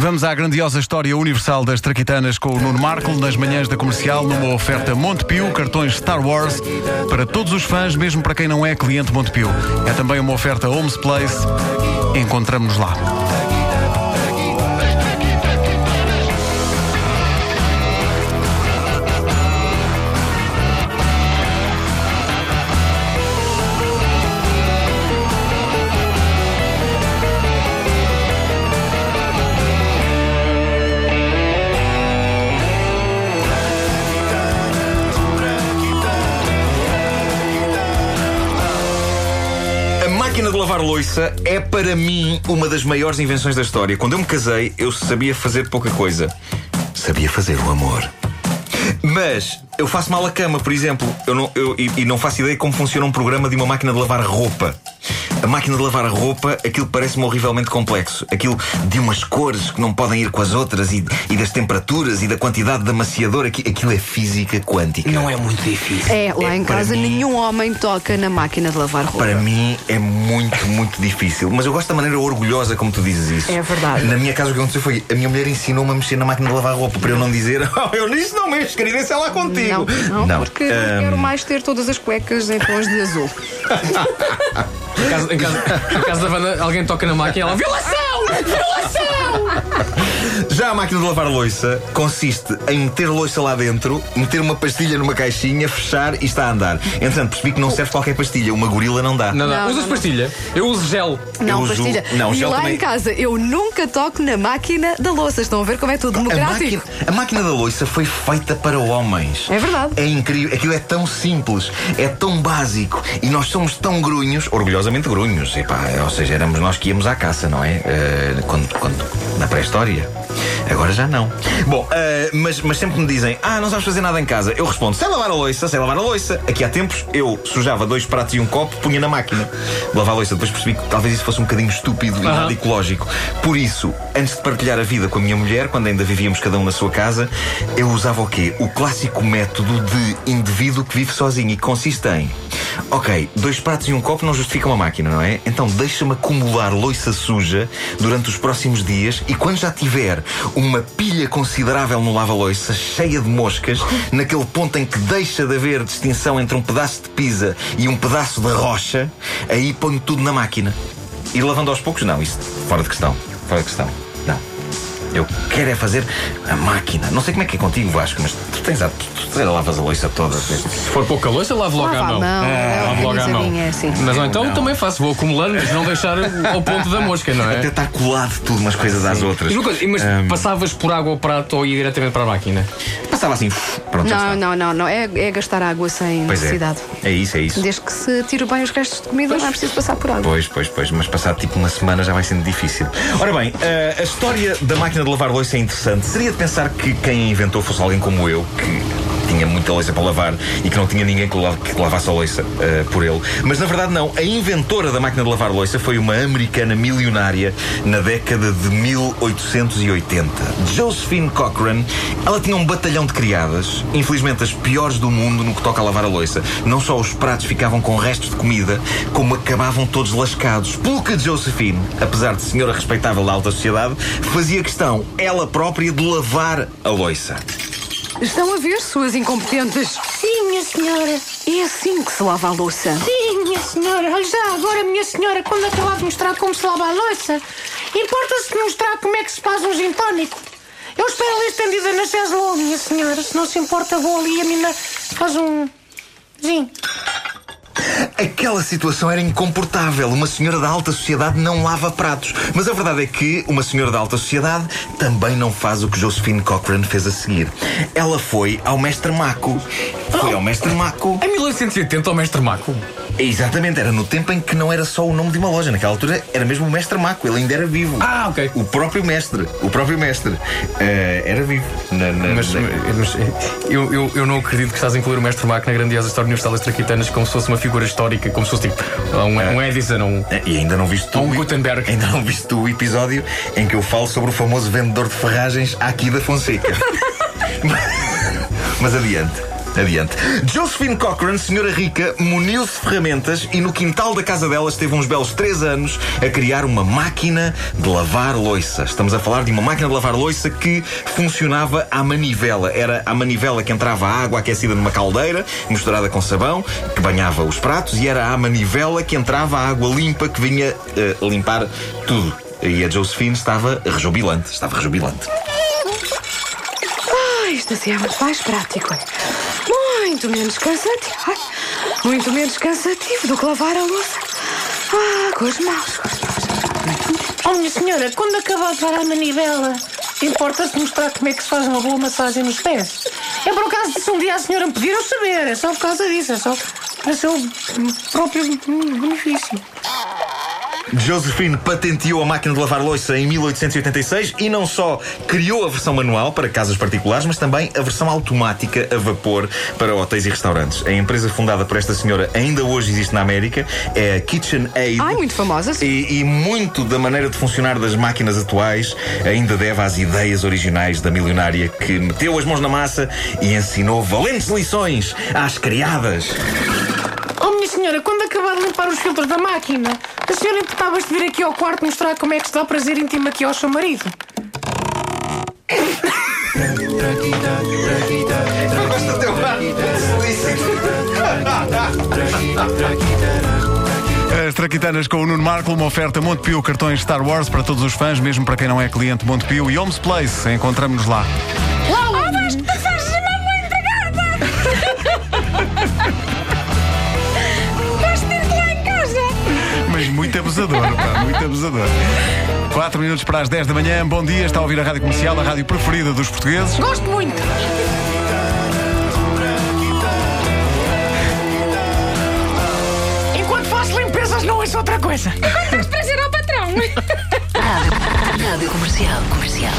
Vamos à grandiosa história universal das traquitanas com o Nuno Marco nas manhãs da comercial, numa oferta Montepio, cartões Star Wars, para todos os fãs, mesmo para quem não é cliente Montepio. É também uma oferta Homes Place. Encontramos-nos lá. Máquina de lavar louça é para mim uma das maiores invenções da história. Quando eu me casei, eu sabia fazer pouca coisa. Sabia fazer o amor. Mas eu faço mal a cama, por exemplo. Eu não, eu- e, e não faço ideia como funciona um programa de uma máquina de lavar roupa. A máquina de lavar a roupa, aquilo parece-me horrivelmente complexo. Aquilo de umas cores que não podem ir com as outras e, e das temperaturas e da quantidade de amaciador. Aqui- Aquilo é física quântica. Não é muito difícil. É, lá É, em casa mim- nenhum homem toca na máquina de lavar roupa. Para mim é muito, muito difícil. Mas eu gosto da maneira orgulhosa como tu dizes isso. É verdade. Na minha casa o que aconteceu foi a minha mulher ensinou-me a mexer na máquina de lavar roupa para eu não dizer oh, eu nisso não mexo, querida, isso é lá contigo. Não, não, porque não Ahm, quero mais ter todas as cuecas em tons de azul. Em casa, em casa- em casa da Wanda, alguém toca na máquina e ela. Violação! Já a máquina de lavar louça consiste em meter louça lá dentro, meter uma pastilha numa caixinha, fechar e está a andar. Entretanto, percebi que não serve qualquer pastilha, uma gorila não dá. Não, não. Não, Usas pastilha? Eu uso gel. Não, uso- pastilha. não, e gel lá também- em casa eu nunca toco na máquina da louça. Estão a ver como é tudo A democrático? máquina, a máquina da louça foi feita para homens. É verdade. É incrível. Aquilo é tão simples, é tão básico e nós somos tão grunhos, orgulhosamente grunhos. Epá, ou seja, éramos nós que íamos à caça, não é? Eh, quando, quando- na pré-história. Agora já não. Bom, eh, mas, mas sempre me dizem: Ah, não sabes fazer nada em casa. Eu respondo: Sei lavar a louça, sei lavar a louça. Aqui há tempos eu sujava dois pratos e um copo, punha na máquina lavar a louça. Depois percebi que talvez isso fosse um bocadinho estúpido e Aham. nada ecológico. Por isso, antes de partilhar a vida com a minha mulher, quando ainda vivíamos cada um na sua casa, eu usava o quê? O clássico método de indivíduo que vive sozinho e que consiste em. Ok, dois pratos e um copo não justificam a máquina, não é? Então deixa-me acumular loiça suja durante os próximos dias e quando já tiver uma pilha considerável no lava-loiça, cheia de moscas, naquele ponto em que deixa de haver distinção entre um pedaço de pizza e um pedaço de rocha, aí ponho tudo na máquina. E lavando aos poucos, não, isso fora de questão. Fora de questão. Não. Eu quero é fazer a máquina. Não sei como é que é contigo, Vasco, mas tu tens a. Tu, tu lavas a louça toda. Se for pouca louça, lavo logo Lava à mão. mão, é, lavo logo à mão. organizadinha, assim. Mas ou então Não. também faço, vou acumulando, mas não deixar ao ponto da mosca, não Até é? está colado tudo umas coisas às outras. Diz uma coisa, mas Ahm, passavas por água ao prato ou ia diretamente para a máquina? Passava assim, pronto, Não, não, não, não. É, é gastar água sem Pois é. necessidade. É isso, é isso. Desde que se tire bem os restos de comida, não é preciso passar por água. Pois, pois, pois, mas passado tipo uma semana já vai sendo difícil. Ora bem, eh, a história da máquina de lavar louça é interessante. Seria de pensar que quem a inventou fosse alguém como eu, que tinha muita louça para lavar e que não tinha ninguém que, la- que lavasse a louça eh, por ele. Mas na verdade não. A inventora da máquina de lavar louça foi uma americana milionária na década de 1880. Josephine Cochran. Ela tinha um batalhão de criadas, infelizmente as piores do mundo no que toca a lavar a louça. Não só os pratos ficavam com restos de comida, como acabavam todos lascados. Pelo que Josephine, apesar de senhora respeitável da alta sociedade, fazia questão, ela própria, de lavar a louça. Estão a ver, suas incompetentes? Sim, minha senhora. É assim que se lava a louça. Sim, minha senhora. Olha já agora, minha senhora, quando acabar de mostrar como se lava a louça, importa-se de mostrar como é que se faz um gin tónico. Eu espero ali estendida na Cheslow, minha senhora. Se não se importa, vou ali e a mina faz um gin. Aquela situação era incomportável. Uma senhora da alta sociedade não lava pratos. Mas a verdade é que uma senhora da alta sociedade também não faz o que Josephine Cochran fez a seguir. Ela foi ao mestre Maco. Foi ao mestre Maco. Em 1880, o mestre Maco. Exatamente, era no tempo em que não era só o nome de uma loja. Naquela altura era mesmo o mestre Maco. Ele ainda era vivo. Ah, ok. O próprio mestre. O próprio mestre. eh, era vivo. Na- na- Mas, na- mas eu, eu, eu não acredito que estás a incluir o mestre Maco na grandiosa história universal das traquitanas como se fosse uma figura histórica, como se fosse tipo um, um Edison, um. Eh, E ainda não viste um Gutenberg. Ainda não viste o episódio em que eu falo sobre o famoso vendedor de ferragens aqui da Fonseca. Mas adiante. Adiante. Josephine Cochran, senhora rica, muniu-se de ferramentas e no quintal da casa dela esteve uns belos três anos a criar uma máquina de lavar louça. Estamos a falar de uma máquina de lavar louça que funcionava à manivela. Era a manivela que entrava a água aquecida numa caldeira, misturada com sabão, que banhava os pratos, e era a manivela que entrava a água limpa que vinha uh, limpar tudo. E a Josephine estava rejubilante. Estava rejubilante. Ah, isto assim é muito mais prático. Muito menos cansativo. Ai, muito menos cansativo do que lavar a louça. Ah, com as mãos, com as mãos. Oh, minha senhora, quando acabar de dar a manivela, importa-se mostrar como é que se faz uma boa massagem nos pés? É por acaso se um dia a senhora me pedir eu saber, é só por causa disso, é só para seu próprio benefício. Josephine patenteou a máquina de lavar louça em 1886 e não só criou a versão manual para casas particulares, mas também a versão automática a vapor para hotéis e restaurantes. A empresa fundada por esta senhora ainda hoje existe na América, é a KitchenAid. Ai, muito famosa. E, e muito da maneira de funcionar das máquinas atuais ainda deve às ideias originais da milionária que meteu as mãos na massa e ensinou valentes lições às criadas. Oh, minha senhora, quando acabar de limpar os filtros da máquina, a senhora importava-se de vir aqui ao quarto mostrar como é que se dá prazer íntimo aqui ao seu marido? As Traquitanas com o Nuno Marco, uma oferta Montepio, cartões Star Wars para todos os fãs, mesmo para quem não é cliente Montepio e Homes Place. Encontramos-nos lá. Abusador. 4 minutos para as 10 da manhã, bom dia, está a ouvir a rádio comercial, a rádio preferida dos portugueses. Gosto muito! Enquanto faço limpezas, não ouço outra coisa. Tens prazer ao patrão. Rádio Comercial. Comercial.